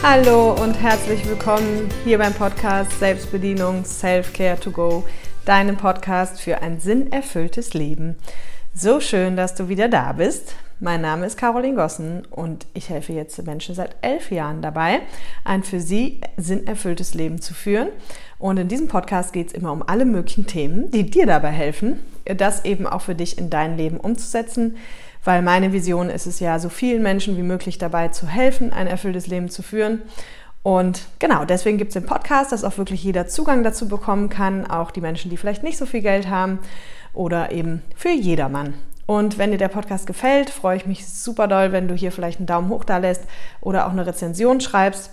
Hallo und herzlich willkommen hier beim Podcast Selbstbedienung Self-Care to Go, deinem Podcast für ein sinnerfülltes Leben. So schön, dass du wieder da bist. Mein Name ist Caroline Gossen und ich helfe jetzt Menschen seit elf Jahren dabei, ein für sie sinnerfülltes Leben zu führen. Und in diesem Podcast geht es immer um alle möglichen Themen, die dir dabei helfen, das eben auch für dich in dein Leben umzusetzen weil meine Vision ist es ja, so vielen Menschen wie möglich dabei zu helfen, ein erfülltes Leben zu führen. Und genau, deswegen gibt es den Podcast, dass auch wirklich jeder Zugang dazu bekommen kann, auch die Menschen, die vielleicht nicht so viel Geld haben oder eben für jedermann. Und wenn dir der Podcast gefällt, freue ich mich super doll, wenn du hier vielleicht einen Daumen hoch da lässt oder auch eine Rezension schreibst.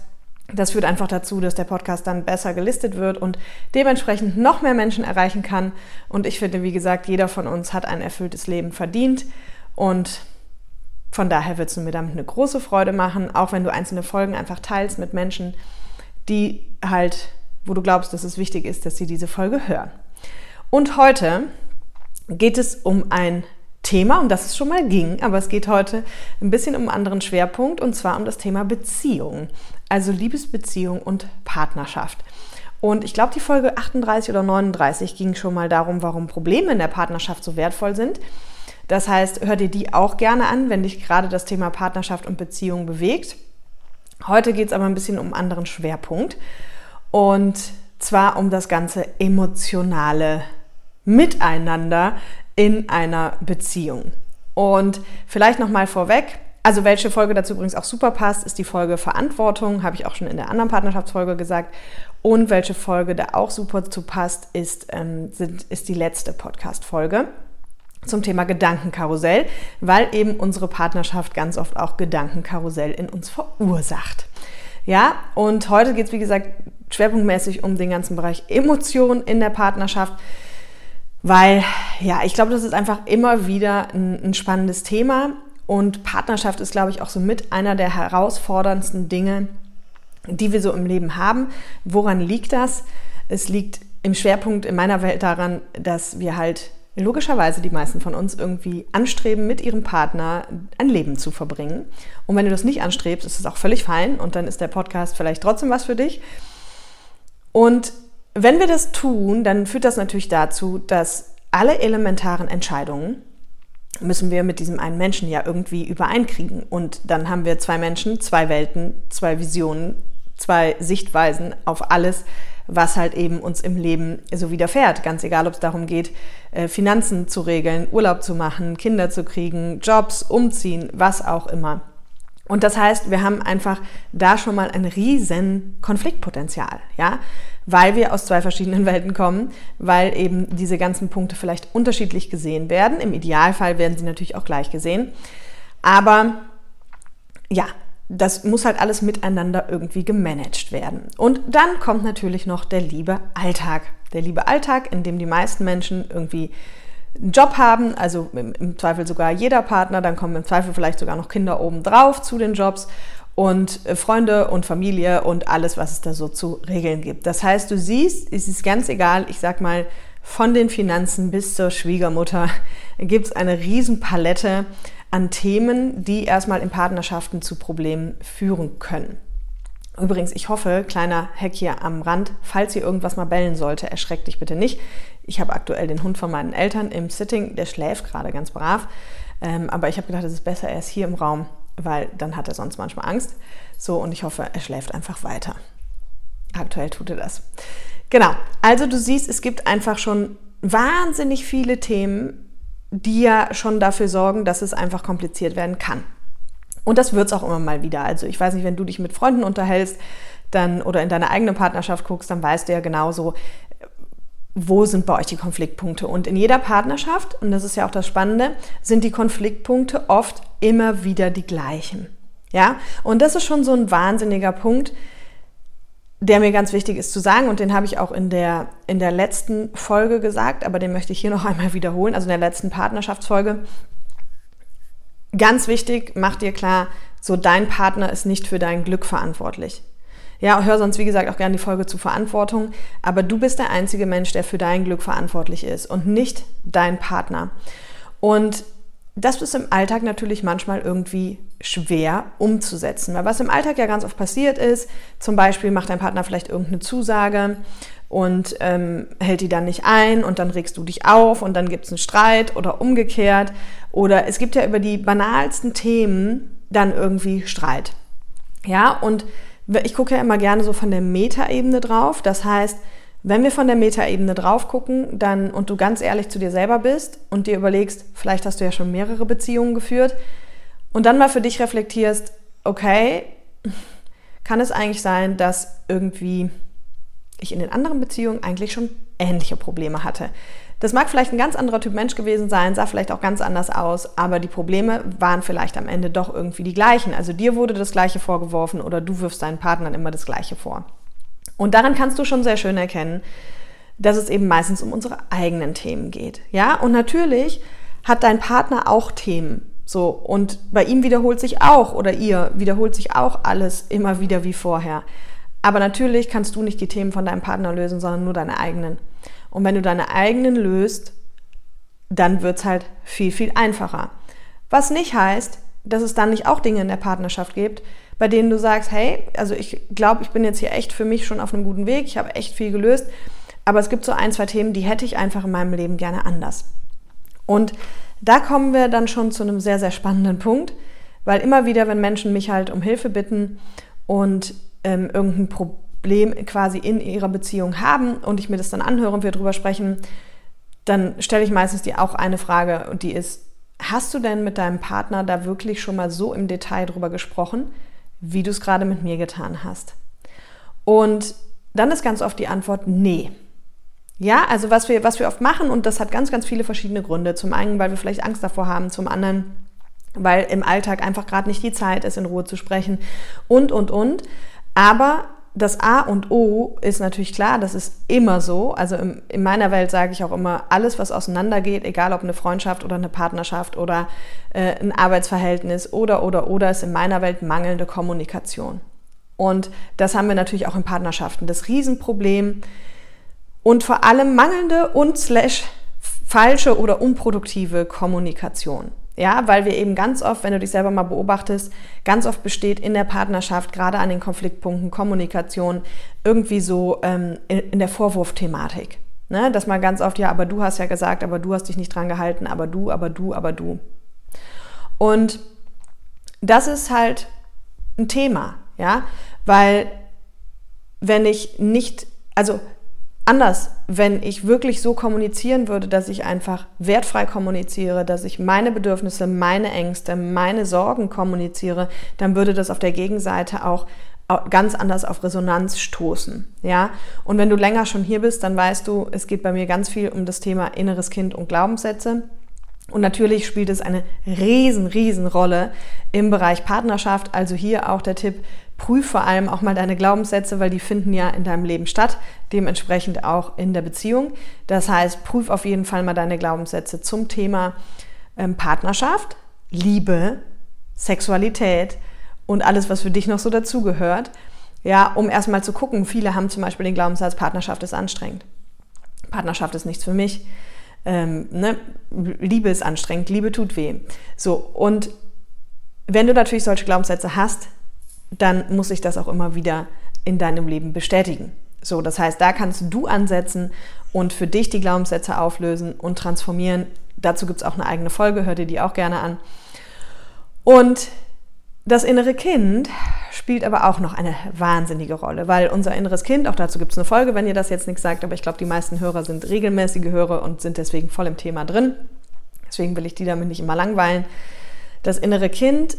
Das führt einfach dazu, dass der Podcast dann besser gelistet wird und dementsprechend noch mehr Menschen erreichen kann. Und ich finde, wie gesagt, jeder von uns hat ein erfülltes Leben verdient. Und von daher wird es mir damit eine große Freude machen, auch wenn du einzelne Folgen einfach teilst mit Menschen, die halt, wo du glaubst, dass es wichtig ist, dass sie diese Folge hören. Und heute geht es um ein Thema, um das es schon mal ging, aber es geht heute ein bisschen um einen anderen Schwerpunkt und zwar um das Thema Beziehung, also Liebesbeziehung und Partnerschaft. Und ich glaube, die Folge 38 oder 39 ging schon mal darum, warum Probleme in der Partnerschaft so wertvoll sind. Das heißt, hör dir die auch gerne an, wenn dich gerade das Thema Partnerschaft und Beziehung bewegt. Heute geht es aber ein bisschen um einen anderen Schwerpunkt und zwar um das ganze emotionale Miteinander in einer Beziehung. Und vielleicht noch mal vorweg, also welche Folge dazu übrigens auch super passt, ist die Folge Verantwortung, habe ich auch schon in der anderen Partnerschaftsfolge gesagt. Und welche Folge da auch super zu passt, ist, ähm, sind, ist die letzte Podcast-Folge zum Thema Gedankenkarussell, weil eben unsere Partnerschaft ganz oft auch Gedankenkarussell in uns verursacht. Ja, und heute geht es, wie gesagt, schwerpunktmäßig um den ganzen Bereich Emotionen in der Partnerschaft, weil, ja, ich glaube, das ist einfach immer wieder ein, ein spannendes Thema und Partnerschaft ist, glaube ich, auch so mit einer der herausforderndsten Dinge, die wir so im Leben haben. Woran liegt das? Es liegt im Schwerpunkt in meiner Welt daran, dass wir halt logischerweise die meisten von uns irgendwie anstreben, mit ihrem Partner ein Leben zu verbringen. Und wenn du das nicht anstrebst, ist es auch völlig fein und dann ist der Podcast vielleicht trotzdem was für dich. Und wenn wir das tun, dann führt das natürlich dazu, dass alle elementaren Entscheidungen müssen wir mit diesem einen Menschen ja irgendwie übereinkriegen. Und dann haben wir zwei Menschen, zwei Welten, zwei Visionen, zwei Sichtweisen auf alles, was halt eben uns im Leben so widerfährt. Ganz egal, ob es darum geht, äh, Finanzen zu regeln, Urlaub zu machen, Kinder zu kriegen, Jobs, umziehen, was auch immer. Und das heißt, wir haben einfach da schon mal ein riesen Konfliktpotenzial, ja, weil wir aus zwei verschiedenen Welten kommen, weil eben diese ganzen Punkte vielleicht unterschiedlich gesehen werden. Im Idealfall werden sie natürlich auch gleich gesehen. Aber ja, das muss halt alles miteinander irgendwie gemanagt werden. Und dann kommt natürlich noch der liebe Alltag. Der liebe Alltag, in dem die meisten Menschen irgendwie einen Job haben, also im, Zweifel sogar jeder Partner, dann kommen im Zweifel vielleicht sogar noch Kinder obendrauf zu den Jobs und äh, Freunde und Familie und alles, was es da so zu regeln gibt. Das heißt, du siehst, es ist ganz egal, ich sag mal, von den Finanzen bis zur Schwiegermutter gibt es eine Riesenpalette an Themen, die erstmal in Partnerschaften zu Problemen führen können. Übrigens, ich hoffe, kleiner Hack hier am Rand, falls ihr irgendwas mal bellen sollte, erschreckt dich bitte nicht. Ich habe aktuell den Hund von meinen Eltern im Sitting, der schläft gerade ganz brav. Ähm, aber ich habe gedacht, es ist besser, er ist hier im Raum, weil dann hat er sonst manchmal Angst. So, und ich hoffe, er schläft einfach weiter. Aktuell tut er das. Genau, also du siehst, es gibt einfach schon wahnsinnig viele Themen, die ja schon dafür sorgen, dass es einfach kompliziert werden kann. Und das wird es auch immer mal wieder. Also ich weiß nicht, wenn du dich mit Freunden unterhältst dann, oder in deine eigene Partnerschaft guckst, dann weißt du ja genauso, wo sind bei euch die Konfliktpunkte. Und in jeder Partnerschaft, und das ist ja auch das Spannende, sind die Konfliktpunkte oft immer wieder die gleichen. Ja, und das ist schon so ein wahnsinniger Punkt, der mir ganz wichtig ist zu sagen und den habe ich auch in der, in der letzten Folge gesagt, aber den möchte ich hier noch einmal wiederholen, also in der letzten Partnerschaftsfolge. Ganz wichtig, mach dir klar, so dein Partner ist nicht für dein Glück verantwortlich. Ja, hör sonst, wie gesagt, auch gerne die Folge zu Verantwortung, aber du bist der einzige Mensch, der für dein Glück verantwortlich ist und nicht dein Partner. Und das ist im Alltag natürlich manchmal irgendwie schwer umzusetzen. Weil was im Alltag ja ganz oft passiert ist, zum Beispiel macht dein Partner vielleicht irgendeine Zusage und ähm, hält die dann nicht ein und dann regst du dich auf und dann gibt es einen Streit oder umgekehrt. Oder es gibt ja über die banalsten Themen dann irgendwie Streit. Ja, und ich gucke ja immer gerne so von der Metaebene drauf. Das heißt, wenn wir von der Metaebene drauf gucken, dann und du ganz ehrlich zu dir selber bist und dir überlegst, vielleicht hast du ja schon mehrere Beziehungen geführt und dann mal für dich reflektierst, okay, kann es eigentlich sein, dass irgendwie ich in den anderen Beziehungen eigentlich schon ähnliche Probleme hatte? Das mag vielleicht ein ganz anderer Typ Mensch gewesen sein, sah vielleicht auch ganz anders aus, aber die Probleme waren vielleicht am Ende doch irgendwie die gleichen. Also dir wurde das Gleiche vorgeworfen oder du wirfst deinen Partnern immer das Gleiche vor. Und daran kannst du schon sehr schön erkennen, dass es eben meistens um unsere eigenen Themen geht. Ja, und natürlich hat dein Partner auch Themen. So, und bei ihm wiederholt sich auch oder ihr wiederholt sich auch alles immer wieder wie vorher. Aber natürlich kannst du nicht die Themen von deinem Partner lösen, sondern nur deine eigenen. Und wenn du deine eigenen löst, dann wird es halt viel, viel einfacher. Was nicht heißt, dass es dann nicht auch Dinge in der Partnerschaft gibt, bei denen du sagst, hey, also ich glaube, ich bin jetzt hier echt für mich schon auf einem guten Weg, ich habe echt viel gelöst, aber es gibt so ein, zwei Themen, die hätte ich einfach in meinem Leben gerne anders. Und da kommen wir dann schon zu einem sehr, sehr spannenden Punkt, weil immer wieder, wenn Menschen mich halt um Hilfe bitten und ähm, irgendein Problem quasi in ihrer Beziehung haben und ich mir das dann anhöre und wir drüber sprechen, dann stelle ich meistens dir auch eine Frage und die ist, hast du denn mit deinem Partner da wirklich schon mal so im Detail drüber gesprochen? Wie du es gerade mit mir getan hast. Und dann ist ganz oft die Antwort nee. Ja, also was wir, was wir oft machen, und das hat ganz, ganz viele verschiedene Gründe. Zum einen, weil wir vielleicht Angst davor haben, zum anderen, weil im Alltag einfach gerade nicht die Zeit ist, in Ruhe zu sprechen und, und, und. Aber das A und O ist natürlich klar, das ist immer so. Also in, in meiner Welt sage ich auch immer, alles, was auseinandergeht, egal ob eine Freundschaft oder eine Partnerschaft oder äh, ein Arbeitsverhältnis oder, oder, oder, ist in meiner Welt mangelnde Kommunikation. Und das haben wir natürlich auch in Partnerschaften. Das Riesenproblem und vor allem mangelnde und slash falsche oder unproduktive Kommunikation. Ja, weil wir eben ganz oft, wenn du dich selber mal beobachtest, ganz oft besteht in der Partnerschaft, gerade an den Konfliktpunkten Kommunikation, irgendwie so ähm, in, in, der Vorwurfthematik. Ne? Dass man ganz oft, ja, aber du hast ja gesagt, aber du hast dich nicht dran gehalten, aber du, aber du, aber du. Und das ist halt ein Thema, ja, weil wenn ich nicht, also anders, wenn ich wirklich so kommunizieren würde, dass ich einfach wertfrei kommuniziere, dass ich meine Bedürfnisse, meine Ängste, meine Sorgen kommuniziere, dann würde das auf der Gegenseite auch ganz anders auf Resonanz stoßen, ja? Und wenn du länger schon hier bist, dann weißt du, es geht bei mir ganz viel um das Thema inneres Kind und Glaubenssätze. Und natürlich spielt es eine riesen, riesen Rolle im Bereich Partnerschaft. Also hier auch der Tipp, prüf vor allem auch mal deine Glaubenssätze, weil die finden ja in deinem Leben statt, dementsprechend auch in der Beziehung. Das heißt, prüf auf jeden Fall mal deine Glaubenssätze zum Thema ähm, Partnerschaft, Liebe, Sexualität und alles, was für dich noch so dazugehört. Ja, um erstmal zu gucken, viele haben zum Beispiel den Glaubenssatz, Partnerschaft ist anstrengend. Partnerschaft ist nichts für mich ähm, ne? Liebe ist anstrengend, Liebe tut weh. So, und wenn du natürlich solche Glaubenssätze hast, dann muss sich das auch immer wieder in deinem Leben bestätigen. So, das heißt, da kannst du ansetzen und für dich die Glaubenssätze auflösen und transformieren. Dazu gibt es auch eine eigene Folge, hör dir die auch gerne an. Und das innere Kind spielt aber auch noch eine wahnsinnige Rolle, weil unser inneres Kind, auch dazu gibt es eine Folge, wenn ihr das jetzt nichts sagt, aber ich glaube, die meisten Hörer sind regelmäßige Hörer und sind deswegen voll im Thema drin. Deswegen will ich die damit nicht immer langweilen. Das innere Kind,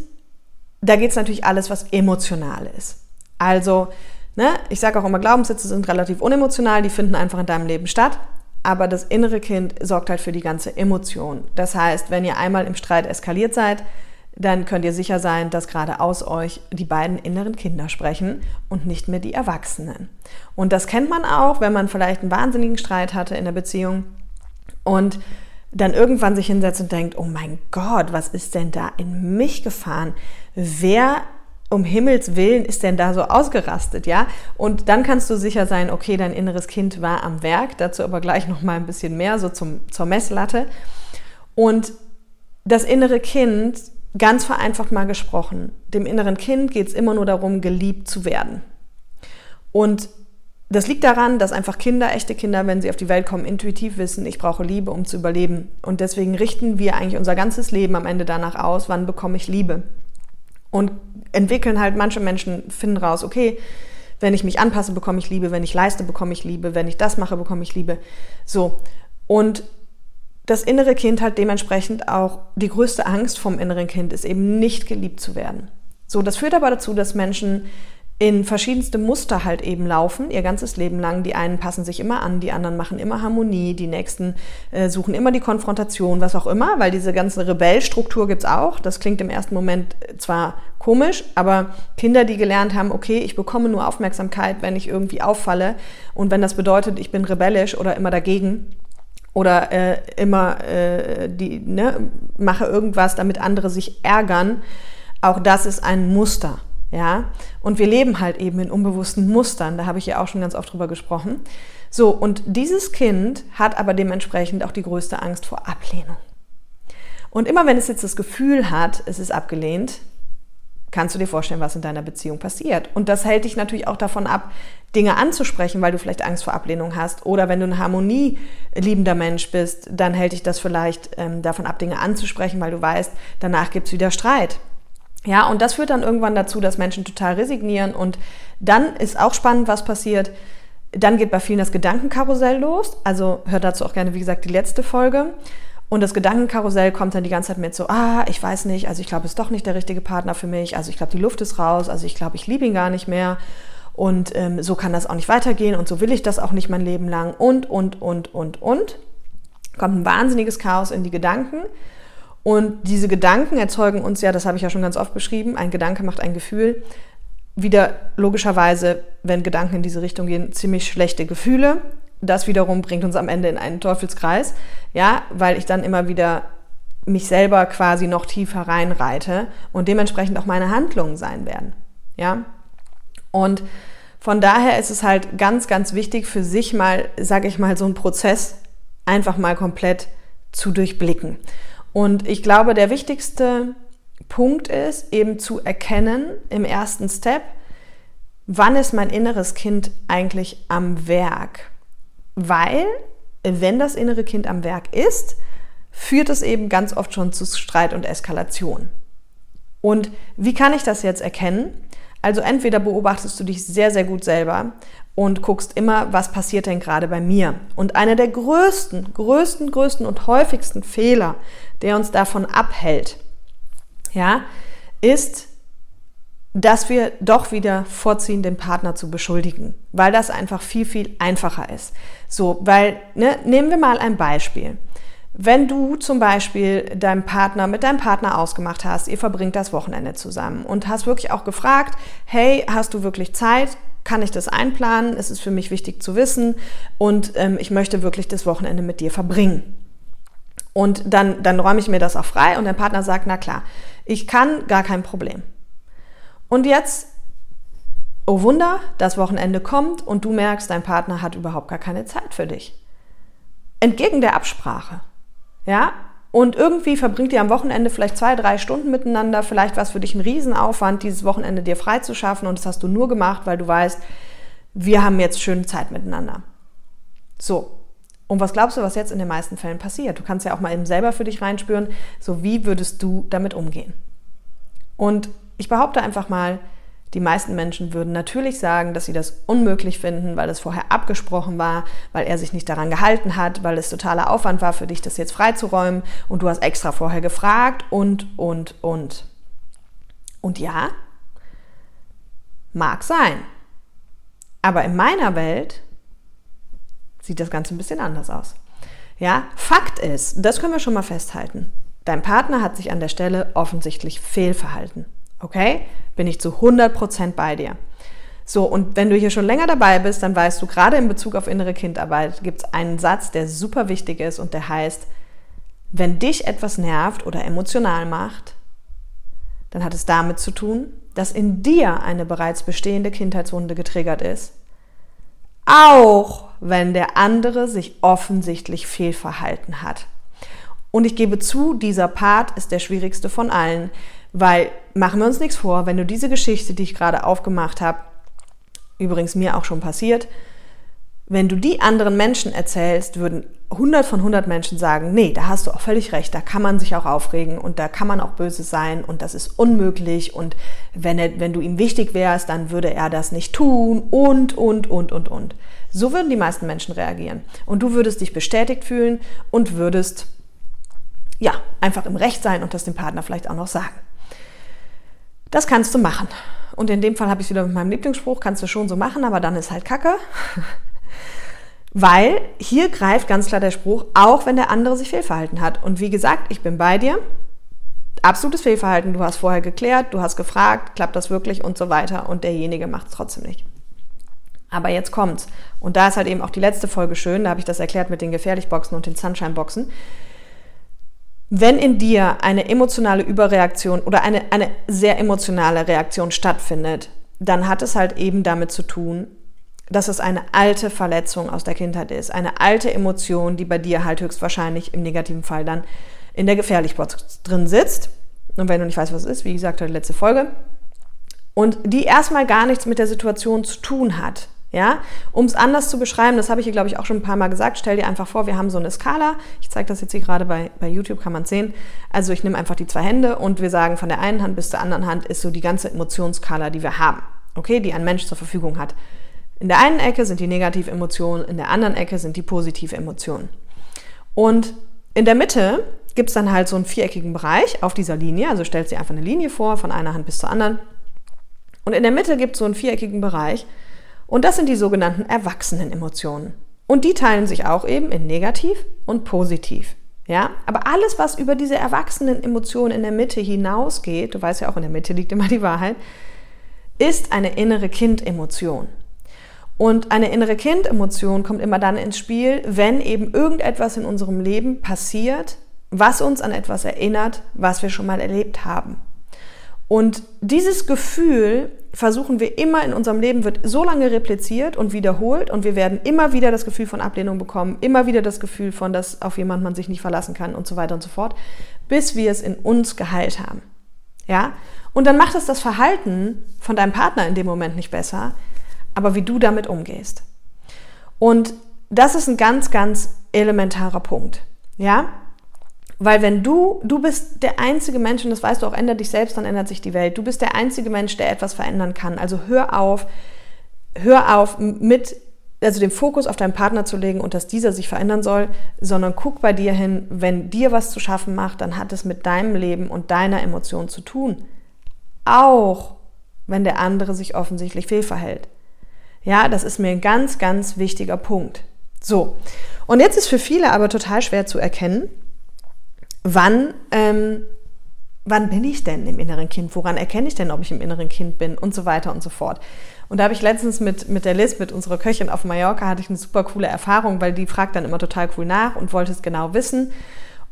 da geht es natürlich alles, was emotional ist. Also, ne, ich sage auch immer, Glaubenssätze sind relativ unemotional, die finden einfach in deinem Leben statt. Aber das innere Kind sorgt halt für die ganze Emotion. Das heißt, wenn ihr einmal im Streit eskaliert seid, dann könnt ihr sicher sein, dass gerade aus euch die beiden inneren Kinder sprechen und nicht mehr die Erwachsenen. Und das kennt man auch, wenn man vielleicht einen wahnsinnigen Streit hatte in der Beziehung und dann irgendwann sich hinsetzt und denkt, oh mein Gott, was ist denn da in mich gefahren? Wer um Himmels Willen ist denn da so ausgerastet, ja? Und dann kannst du sicher sein, okay, dein inneres Kind war am Werk, dazu aber gleich noch mal ein bisschen mehr so zum, zur Messlatte. Und das innere Kind, ganz vereinfacht mal gesprochen, dem inneren Kind geht es immer nur darum, geliebt zu werden. Und das liegt daran, dass einfach Kinder, echte Kinder, wenn sie auf die Welt kommen, intuitiv wissen, ich brauche Liebe, um zu überleben. Und deswegen richten wir eigentlich unser ganzes Leben am Ende danach aus, wann bekomme ich Liebe. Und entwickeln halt, manche Menschen finden raus, okay, wenn ich mich anpasse, bekomme ich Liebe, wenn ich leiste, bekomme ich Liebe, wenn ich das mache, bekomme ich Liebe. So. Und das innere Kind hat dementsprechend auch die größte Angst vom inneren Kind, ist eben nicht geliebt zu werden. So, das führt aber dazu, dass Menschen in verschiedenste Muster halt eben laufen, ihr ganzes Leben lang. Die einen passen sich immer an, die anderen machen immer Harmonie, die nächsten äh, suchen immer die Konfrontation, was auch immer, weil diese ganze Rebellstruktur gibt's auch. Das klingt im ersten Moment zwar komisch, aber Kinder, die gelernt haben, okay, ich bekomme nur Aufmerksamkeit, wenn ich irgendwie auffalle und wenn das bedeutet, ich bin rebellisch oder immer dagegen, oder äh, immer äh, die ne, mache irgendwas, damit andere sich ärgern. Auch das ist ein Muster. Ja, und wir leben halt eben in unbewussten Mustern, da habe ich ja auch schon ganz oft drüber gesprochen. So, und dieses Kind hat aber dementsprechend auch die größte Angst vor Ablehnung. Und immer wenn es jetzt das Gefühl hat, es ist abgelehnt, kannst du dir vorstellen, was in deiner Beziehung passiert. Und das hält dich natürlich auch davon ab, Dinge anzusprechen, weil du vielleicht Angst vor Ablehnung hast. Oder wenn du ein harmonieliebender Mensch bist, dann hält dich das vielleicht ähm, davon ab, Dinge anzusprechen, weil du weißt, danach gibt es wieder Streit. Ja, und das führt dann irgendwann dazu, dass Menschen total resignieren und dann ist auch spannend, was passiert. Dann geht bei vielen das Gedankenkarussell los. Also hört dazu auch gerne, wie gesagt, die letzte Folge. Und das Gedankenkarussell kommt dann die ganze Zeit mit so, ah, ich weiß nicht, also ich glaube, es ist doch nicht der richtige Partner für mich, also ich glaube, die Luft ist raus, also ich glaube, ich liebe ihn gar nicht mehr. Und ähm, so kann das auch nicht weitergehen und so will ich das auch nicht mein Leben lang und, und, und, und, und. Kommt ein wahnsinniges Chaos in die Gedanken. Und diese Gedanken erzeugen uns ja, das habe ich ja schon ganz oft beschrieben, ein Gedanke macht ein Gefühl. Wieder logischerweise, wenn Gedanken in diese Richtung gehen, ziemlich schlechte Gefühle. Das wiederum bringt uns am Ende in einen Teufelskreis, ja, weil ich dann immer wieder mich selber quasi noch tiefer reinreite und dementsprechend auch meine Handlungen sein werden, ja. Und von daher ist es halt ganz, ganz wichtig für sich mal, sage ich mal, so einen Prozess einfach mal komplett zu durchblicken. Und ich glaube, der wichtigste Punkt ist eben zu erkennen im ersten Step, wann ist mein inneres Kind eigentlich am Werk? Weil, wenn das innere Kind am Werk ist, führt es eben ganz oft schon zu Streit und Eskalation. Und wie kann ich das jetzt erkennen? Also entweder beobachtest du dich sehr, sehr gut selber und guckst immer, was passiert denn gerade bei mir. Und einer der größten, größten, größten und häufigsten Fehler, der uns davon abhält, ja, ist, dass wir doch wieder vorziehen, den Partner zu beschuldigen, weil das einfach viel, viel einfacher ist. So, weil, ne, nehmen wir mal ein Beispiel. Wenn du zum Beispiel deinem Partner mit deinem Partner ausgemacht hast, ihr verbringt das Wochenende zusammen und hast wirklich auch gefragt, hey, hast du wirklich Zeit? Kann ich das einplanen? Es ist für mich wichtig zu wissen und ähm, ich möchte wirklich das Wochenende mit dir verbringen. Und dann, dann räume ich mir das auch frei und dein Partner sagt, na klar, ich kann, gar kein Problem. Und jetzt, oh Wunder, das Wochenende kommt und du merkst, dein Partner hat überhaupt gar keine Zeit für dich. Entgegen der Absprache. Ja, und irgendwie verbringt ihr am Wochenende vielleicht zwei, drei Stunden miteinander. Vielleicht war es für dich ein Riesenaufwand, dieses Wochenende dir frei zu schaffen und das hast du nur gemacht, weil du weißt, wir haben jetzt schöne Zeit miteinander. So, und was glaubst du, was jetzt in den meisten Fällen passiert? Du kannst ja auch mal eben selber für dich reinspüren, so wie würdest du damit umgehen? Und ich behaupte einfach mal, die meisten Menschen würden natürlich sagen, dass sie das unmöglich finden, weil es vorher abgesprochen war, weil er sich nicht daran gehalten hat, weil es totaler Aufwand war für dich, das jetzt freizuräumen und du hast extra vorher gefragt und, und, und. Und ja, mag sein. Aber in meiner Welt sieht das Ganze ein bisschen anders aus. Ja, Fakt ist, das können wir schon mal festhalten. Dein Partner hat sich an der Stelle offensichtlich fehlverhalten. Okay? Bin ich zu 100% bei dir. So, und wenn du hier schon länger dabei bist, dann weißt du, gerade in Bezug auf innere Kindarbeit gibt es einen Satz, der super wichtig ist und der heißt, wenn dich etwas nervt oder emotional macht, dann hat es damit zu tun, dass in dir eine bereits bestehende Kindheitswunde getriggert ist auch wenn der andere sich offensichtlich fehlverhalten hat. Und ich gebe zu, dieser Part ist der schwierigste von allen, weil machen wir uns nichts vor, wenn du diese Geschichte, die ich gerade aufgemacht habe, übrigens mir auch schon passiert, wenn du die anderen Menschen erzählst, würden 100 von 100 Menschen sagen, nee, da hast du auch völlig recht, da kann man sich auch aufregen und da kann man auch böse sein und das ist unmöglich und wenn, er, wenn du ihm wichtig wärst, dann würde er das nicht tun und, und, und, und, und. So würden die meisten Menschen reagieren und du würdest dich bestätigt fühlen und würdest, ja, einfach im Recht sein und das dem Partner vielleicht auch noch sagen. Das kannst du machen. Und in dem Fall habe ich es wieder mit meinem Lieblingsspruch, kannst du schon so machen, aber dann ist halt Kacke. Weil hier greift ganz klar der Spruch, auch wenn der andere sich fehlverhalten hat. Und wie gesagt, ich bin bei dir. Absolutes Fehlverhalten. Du hast vorher geklärt, du hast gefragt, klappt das wirklich und so weiter. Und derjenige macht es trotzdem nicht. Aber jetzt kommt's. Und da ist halt eben auch die letzte Folge schön. Da habe ich das erklärt mit den Gefährlichboxen und den Sunshine-Boxen. Wenn in dir eine emotionale Überreaktion oder eine, eine sehr emotionale Reaktion stattfindet, dann hat es halt eben damit zu tun, dass es eine alte Verletzung aus der Kindheit ist, eine alte Emotion, die bei dir halt höchstwahrscheinlich im negativen Fall dann in der Gefährlichbox drin sitzt. Und wenn du nicht weißt, was es ist, wie gesagt, die letzte Folge. Und die erstmal gar nichts mit der Situation zu tun hat. Ja, um es anders zu beschreiben, das habe ich hier, glaube ich, auch schon ein paar Mal gesagt, stell dir einfach vor, wir haben so eine Skala. Ich zeige das jetzt hier gerade bei, bei YouTube, kann man sehen. Also ich nehme einfach die zwei Hände und wir sagen, von der einen Hand bis zur anderen Hand ist so die ganze Emotionsskala, die wir haben. Okay, die ein Mensch zur Verfügung hat. In der einen Ecke sind die Negativemotionen, in der anderen Ecke sind die Positive-Emotionen. Und in der Mitte gibt es dann halt so einen viereckigen Bereich auf dieser Linie. Also stellt sie einfach eine Linie vor, von einer Hand bis zur anderen. Und in der Mitte gibt es so einen viereckigen Bereich. Und das sind die sogenannten erwachsenen Emotionen. Und die teilen sich auch eben in negativ und positiv. Ja, aber alles, was über diese erwachsenen Emotionen in der Mitte hinausgeht, du weißt ja auch, in der Mitte liegt immer die Wahrheit, ist eine innere Kindemotion. Und eine innere Kindemotion kommt immer dann ins Spiel, wenn eben irgendetwas in unserem Leben passiert, was uns an etwas erinnert, was wir schon mal erlebt haben. Und dieses Gefühl versuchen wir immer in unserem Leben, wird so lange repliziert und wiederholt und wir werden immer wieder das Gefühl von Ablehnung bekommen, immer wieder das Gefühl von, dass auf jemand man sich nicht verlassen kann und so weiter und so fort, bis wir es in uns geheilt haben. Ja? Und dann macht es das Verhalten von deinem Partner in dem Moment nicht besser, aber wie du damit umgehst. Und das ist ein ganz, ganz elementarer Punkt. Ja? Weil wenn du, du bist der einzige Mensch, und das weißt du auch, ändert dich selbst, dann ändert sich die Welt. Du bist der einzige Mensch, der etwas verändern kann. Also hör auf, hör auf mit, also den Fokus auf deinen Partner zu legen und dass dieser sich verändern soll, sondern guck bei dir hin, wenn dir was zu schaffen macht, dann hat es mit deinem Leben und deiner Emotion zu tun. Auch wenn der andere sich offensichtlich fehlverhält. Ja, das ist mir ein ganz, ganz wichtiger Punkt. So, und jetzt ist für viele aber total schwer zu erkennen, wann, ähm, wann bin ich denn im inneren Kind? Woran erkenne ich denn, ob ich im inneren Kind bin? Und so weiter und so fort. Und da habe ich letztens mit, mit der Liz, mit unserer Köchin auf Mallorca, hatte ich eine super coole Erfahrung, weil die fragt dann immer total cool nach und wollte es genau wissen.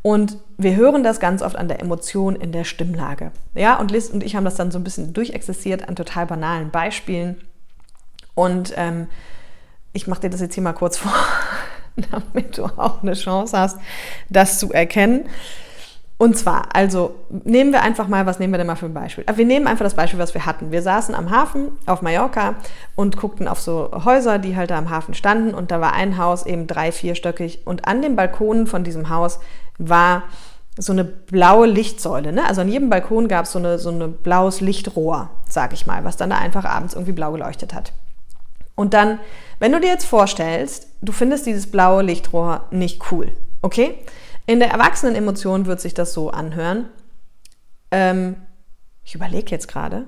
Und wir hören das ganz oft an der Emotion in der Stimmlage. Ja, und Liz und ich haben das dann so ein bisschen durchexistiert an total banalen Beispielen. Und ähm, ich mache dir das jetzt hier mal kurz vor, damit du auch eine Chance hast, das zu erkennen. Und zwar, also nehmen wir einfach mal, was nehmen wir denn mal für ein Beispiel? Wir nehmen einfach das Beispiel, was wir hatten. Wir saßen am Hafen auf Mallorca und guckten auf so Häuser, die halt da am Hafen standen. Und da war ein Haus eben drei, vierstöckig. Und an den Balkonen von diesem Haus war so eine blaue Lichtsäule. Ne? Also an jedem Balkon gab es so ein so eine blaues Lichtrohr, sag ich mal, was dann da einfach abends irgendwie blau geleuchtet hat. Und dann, wenn du dir jetzt vorstellst, du findest dieses blaue Lichtrohr nicht cool, okay? In der Erwachsenen-Emotion wird sich das so anhören. Ähm, ich überlege jetzt gerade.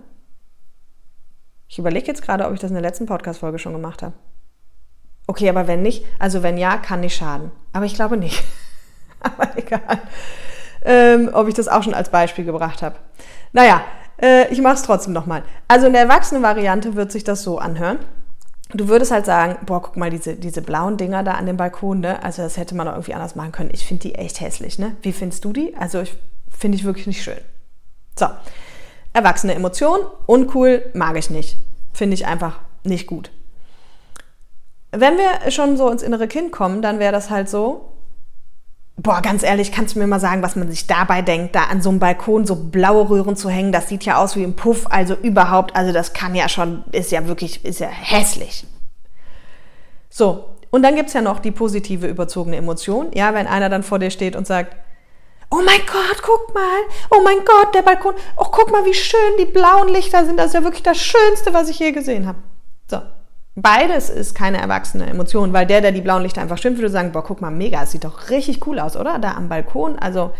Ich überlege jetzt gerade, ob ich das in der letzten Podcast-Folge schon gemacht habe. Okay, aber wenn nicht, also wenn ja, kann nicht schaden. Aber ich glaube nicht. aber egal. Ähm, ob ich das auch schon als Beispiel gebracht habe. Naja, äh, ich mache es trotzdem nochmal. Also in der Erwachsenen-Variante wird sich das so anhören du würdest halt sagen, boah, guck mal, diese, diese blauen Dinger da an dem Balkon, ne? Also das hätte man auch irgendwie anders machen können. Ich finde die echt hässlich, ne? Wie findest du die? Also ich finde ich wirklich nicht schön. So. Erwachsene Emotion, uncool, mag ich nicht. Finde ich einfach nicht gut. Wenn wir schon so ins innere Kind kommen, dann wäre das halt so, boah, ganz ehrlich, kannst du mir mal sagen, was man sich dabei denkt, da an so einem Balkon so blaue Röhren zu hängen? Das sieht ja aus wie ein Puff, also überhaupt, also das kann ja schon, ist ja wirklich, ist ja hässlich. So, und dann gibt's ja noch die positive überzogene Emotion, ja, wenn einer dann vor dir steht und sagt, Oh mein Gott, guck mal. Oh mein Gott, der Balkon. Oh, guck mal, wie schön die blauen Lichter sind. Das ist ja wirklich das Schönste, was ich je gesehen habe. So. Beides ist keine erwachsene Emotion, weil der, der die blauen Lichter einfach schön würde, sagen, boah, guck mal, mega, es sieht doch richtig cool aus, oder? Da am Balkon. Also,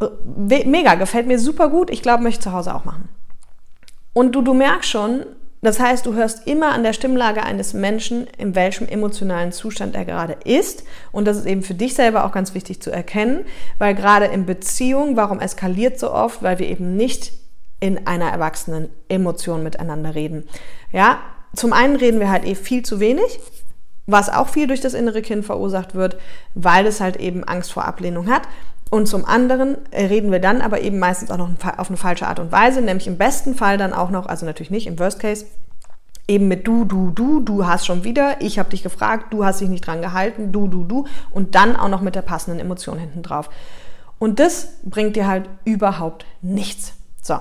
äh, mega, gefällt mir super gut. Ich glaube, möchte ich zu Hause auch machen. Und du, du merkst schon, das heißt, du hörst immer an der Stimmlage eines Menschen, in welchem emotionalen Zustand er gerade ist. Und das ist eben für dich selber auch ganz wichtig zu erkennen, weil gerade in Beziehung, warum eskaliert so oft? Weil wir eben nicht in einer erwachsenen Emotion miteinander reden. Ja, zum einen reden wir halt eh viel zu wenig, was auch viel durch das innere Kind verursacht wird, weil es halt eben Angst vor Ablehnung hat. Und zum anderen äh, reden wir dann aber eben meistens auch noch auf eine falsche Art und Weise, nämlich im besten Fall dann auch noch, also natürlich nicht im Worst Case, eben mit du, du, du, du hast schon wieder, ich habe dich gefragt, du hast dich nicht dran gehalten, du, du, du und dann auch noch mit der passenden Emotion hinten drauf. Und das bringt dir halt überhaupt nichts. So.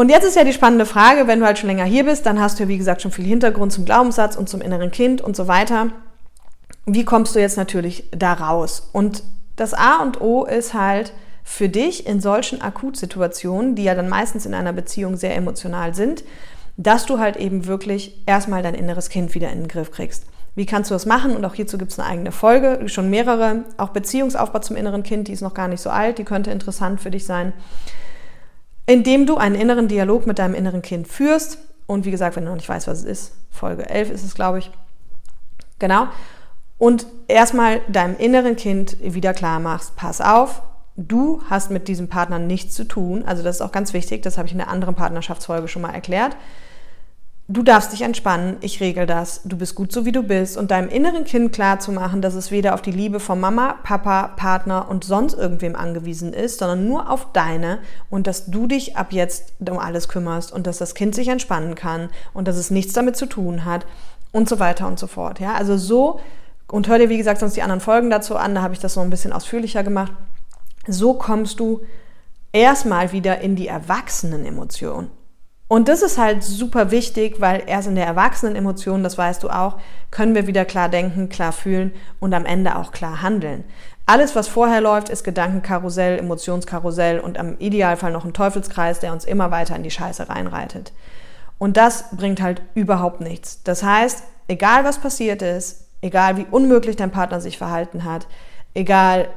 Und jetzt ist ja die spannende Frage, wenn du halt schon länger hier bist, dann hast du ja wie gesagt schon viel Hintergrund zum Glaubenssatz und zum inneren Kind und so weiter. Wie kommst du jetzt natürlich da raus? Und das A und O ist halt für dich in solchen Akutsituationen, die ja dann meistens in einer Beziehung sehr emotional sind, dass du halt eben wirklich erstmal dein inneres Kind wieder in den Griff kriegst. Wie kannst du das machen? Und auch hierzu gibt es eine eigene Folge, schon mehrere, auch Beziehungsaufbau zum inneren Kind, die ist noch gar nicht so alt, die könnte interessant für dich sein. Indem du einen inneren Dialog mit deinem inneren Kind führst. Und wie gesagt, wenn du noch nicht weißt, was es ist, Folge 11 ist es, glaube ich. Genau und erstmal deinem inneren Kind wieder klar machst, pass auf, du hast mit diesem Partner nichts zu tun. Also das ist auch ganz wichtig, das habe ich in der anderen Partnerschaftsfolge schon mal erklärt. Du darfst dich entspannen, ich regel das, du bist gut so wie du bist und deinem inneren Kind klar zu machen, dass es weder auf die Liebe von Mama, Papa, Partner und sonst irgendwem angewiesen ist, sondern nur auf deine und dass du dich ab jetzt um alles kümmerst und dass das Kind sich entspannen kann und dass es nichts damit zu tun hat und so weiter und so fort. Ja, also so und hör dir, wie gesagt, sonst die anderen Folgen dazu an, da habe ich das so ein bisschen ausführlicher gemacht. So kommst du erstmal wieder in die Erwachsenen-Emotion. Und das ist halt super wichtig, weil erst in der Erwachsenen-Emotion, das weißt du auch, können wir wieder klar denken, klar fühlen und am Ende auch klar handeln. Alles, was vorher läuft, ist Gedankenkarussell, Emotionskarussell und am Idealfall noch ein Teufelskreis, der uns immer weiter in die Scheiße reinreitet. Und das bringt halt überhaupt nichts. Das heißt, egal was passiert ist, egal wie unmöglich dein Partner sich verhalten hat, egal,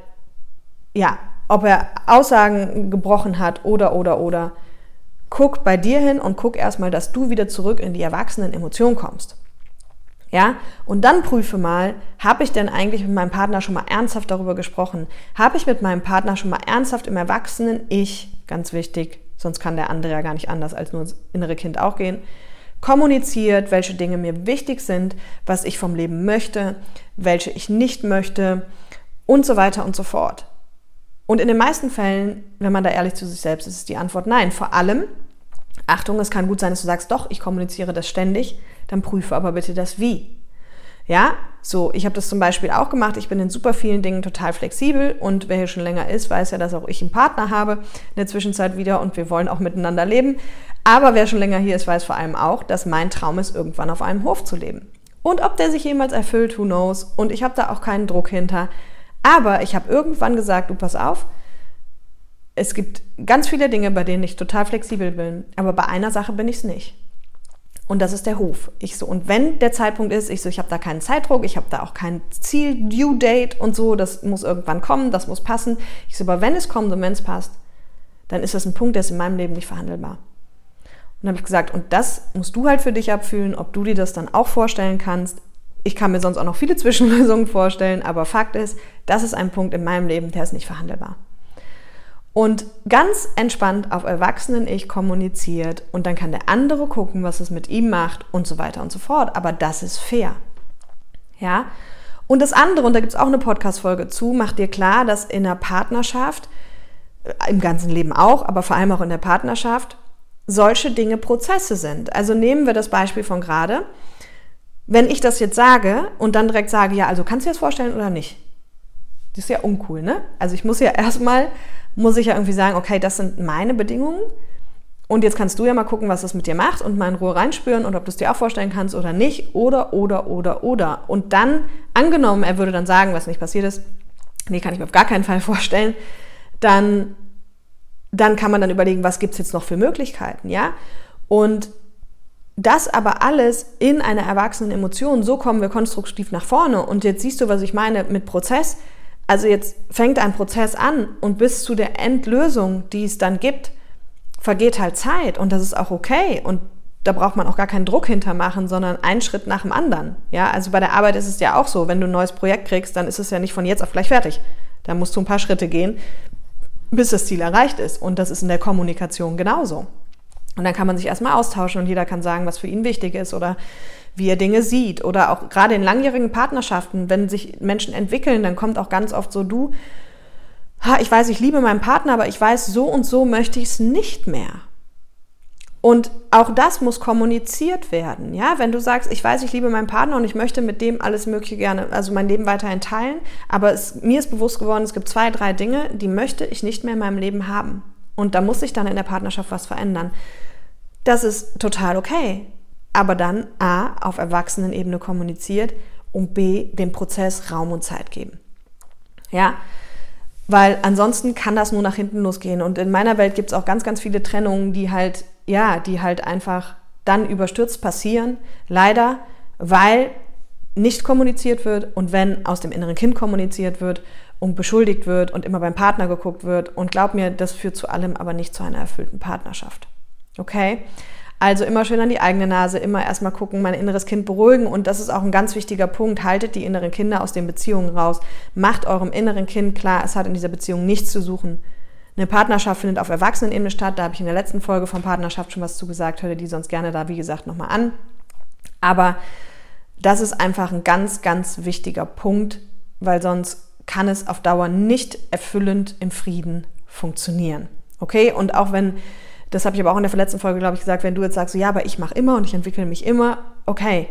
ja, ob er Aussagen gebrochen hat oder, oder, oder, guck bei dir hin und guck erstmal, dass du wieder zurück in die erwachsenen Emotionen kommst. Ja, und dann prüfe mal, habe ich denn eigentlich mit meinem Partner schon mal ernsthaft darüber gesprochen? Habe ich mit meinem Partner schon mal ernsthaft im Erwachsenen Ich, ganz wichtig, sonst kann der andere ja gar nicht anders als nur das innere Kind auch gehen, kommuniziert, welche Dinge mir wichtig sind, was ich vom Leben möchte, welche ich nicht möchte und so weiter und so fort. Und in den meisten Fällen, wenn man da ehrlich zu sich selbst ist, ist die Antwort nein. Vor allem, Achtung, es kann gut sein, dass du sagst, doch, ich kommuniziere das ständig, dann prüfe aber bitte das Wie. Ja, so, ich habe das zum Beispiel auch gemacht. Ich bin in super vielen Dingen total flexibel und wer hier schon länger ist, weiß ja, dass auch ich einen Partner habe in der Zwischenzeit wieder und wir wollen auch miteinander leben. Aber wer schon länger hier ist, weiß vor allem auch, dass mein Traum ist, irgendwann auf einem Hof zu leben. Und ob der sich jemals erfüllt, who knows. Und ich habe da auch keinen Druck hinter. Aber ich habe irgendwann gesagt, du pass auf, es gibt ganz viele Dinge, bei denen ich total flexibel bin. Aber bei einer Sache bin ich es nicht. Und das ist der Hof. Ich so, und wenn der Zeitpunkt ist, ich so, ich habe da keinen Zeitdruck, ich habe da auch kein Ziel, Due Date und so, das muss irgendwann kommen, das muss passen. Ich so, aber wenn es kommt und wenn es passt, dann ist das ein Punkt, der ist in meinem Leben nicht verhandelbar. Und habe ich gesagt, und das musst du halt für dich abfühlen, ob du dir das dann auch vorstellen kannst. Ich kann mir sonst auch noch viele Zwischenlösungen vorstellen, aber Fakt ist, das ist ein Punkt in meinem Leben, der ist nicht verhandelbar und ganz entspannt auf Erwachsenen-Ich kommuniziert und dann kann der andere gucken, was es mit ihm macht und so weiter und so fort. Aber das ist fair. Ja? Und das andere, und da gibt es auch eine Podcast-Folge zu, macht dir klar, dass in der Partnerschaft, äh, im ganzen Leben auch, aber vor allem auch in der Partnerschaft, solche Dinge Prozesse sind. Also nehmen wir das Beispiel von gerade. Wenn ich das jetzt sage und dann direkt sage, ja, also kannst du dir das vorstellen oder nicht? Das ist ja uncool, ne? Also ich muss ja erstmal, muss ich ja irgendwie sagen, okay, das sind meine Bedingungen. Und jetzt kannst du ja mal gucken, was das mit dir macht und mal in Ruhe reinspüren und ob du es dir auch vorstellen kannst oder nicht. Oder, oder, oder, oder. Und dann, angenommen, er würde dann sagen, was nicht passiert ist, nee, kann ich mir auf gar keinen Fall vorstellen, dann, dann kann man dann überlegen, was gibt es jetzt noch für Möglichkeiten, ja? Und das aber alles in einer erwachsenen Emotion, so kommen wir konstruktiv nach vorne. Und jetzt siehst du, was ich meine mit Prozess. Also jetzt fängt ein Prozess an und bis zu der Endlösung, die es dann gibt, vergeht halt Zeit und das ist auch okay. Und da braucht man auch gar keinen Druck hintermachen, sondern einen Schritt nach dem anderen. Ja, also bei der Arbeit ist es ja auch so, wenn du ein neues Projekt kriegst, dann ist es ja nicht von jetzt auf gleich fertig. Da musst du ein paar Schritte gehen, bis das Ziel erreicht ist. Und das ist in der Kommunikation genauso. Und dann kann man sich erstmal austauschen und jeder kann sagen, was für ihn wichtig ist oder wie er Dinge sieht. Oder auch gerade in langjährigen Partnerschaften, wenn sich Menschen entwickeln, dann kommt auch ganz oft so, du, ha, ich weiß, ich liebe meinen Partner, aber ich weiß, so und so möchte ich es nicht mehr. Und auch das muss kommuniziert werden. Ja, wenn du sagst, ich weiß, ich liebe meinen Partner und ich möchte mit dem alles Mögliche gerne, also mein Leben weiterhin teilen, aber es, mir ist bewusst geworden, es gibt zwei, drei Dinge, die möchte ich nicht mehr in meinem Leben haben. Und da muss sich dann in der Partnerschaft was verändern. Das ist total okay. Aber dann A, auf Erwachsenenebene kommuniziert und B, dem Prozess Raum und Zeit geben. Ja, weil ansonsten kann das nur nach hinten losgehen. Und in meiner Welt gibt es auch ganz, ganz viele Trennungen, die halt, ja, die halt einfach dann überstürzt passieren. Leider, weil nicht kommuniziert wird und wenn aus dem inneren Kind kommuniziert wird und beschuldigt wird und immer beim Partner geguckt wird. Und glaub mir, das führt zu allem, aber nicht zu einer erfüllten Partnerschaft. Okay? Also immer schön an die eigene Nase, immer erstmal gucken, mein inneres Kind beruhigen. Und das ist auch ein ganz wichtiger Punkt. Haltet die inneren Kinder aus den Beziehungen raus. Macht eurem inneren Kind klar, es hat in dieser Beziehung nichts zu suchen. Eine Partnerschaft findet auf Erwachsenenebene statt. Da habe ich in der letzten Folge von Partnerschaft schon was zu gesagt. Hört ihr die sonst gerne da, wie gesagt, nochmal an. Aber das ist einfach ein ganz, ganz wichtiger Punkt, weil sonst kann es auf Dauer nicht erfüllend im Frieden funktionieren. Okay? Und auch wenn das habe ich aber auch in der verletzten Folge, glaube ich, gesagt, wenn du jetzt sagst, so, ja, aber ich mache immer und ich entwickle mich immer, okay.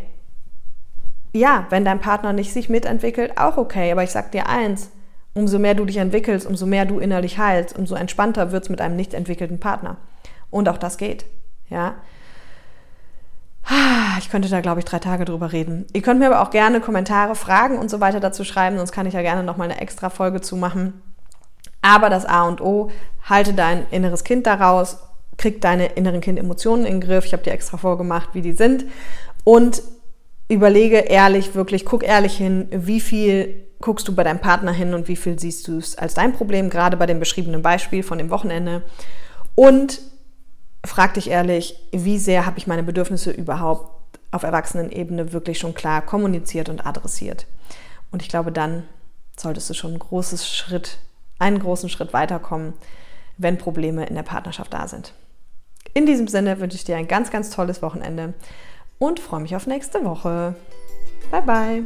Ja, wenn dein Partner nicht sich mitentwickelt, auch okay. Aber ich sage dir eins, umso mehr du dich entwickelst, umso mehr du innerlich heilst, umso entspannter wird es mit einem nicht entwickelten Partner. Und auch das geht. Ja. Ich könnte da, glaube ich, drei Tage drüber reden. Ihr könnt mir aber auch gerne Kommentare, Fragen und so weiter dazu schreiben, sonst kann ich ja gerne nochmal eine extra Folge zu machen. Aber das A und O, halte dein inneres Kind daraus krieg deine inneren Kind-Emotionen in den Griff. Ich habe dir extra vorgemacht, wie die sind. Und überlege ehrlich, wirklich, guck ehrlich hin, wie viel guckst du bei deinem Partner hin und wie viel siehst du es als dein Problem, gerade bei dem beschriebenen Beispiel von dem Wochenende. Und frag dich ehrlich, wie sehr habe ich meine Bedürfnisse überhaupt auf Erwachsenenebene wirklich schon klar kommuniziert und adressiert. Und ich glaube, dann solltest du schon einen großen Schritt, einen großen Schritt weiterkommen, wenn Probleme in der Partnerschaft da sind. In diesem Sinne wünsche ich dir ein ganz, ganz tolles Wochenende und freue mich auf nächste Woche. Bye, bye.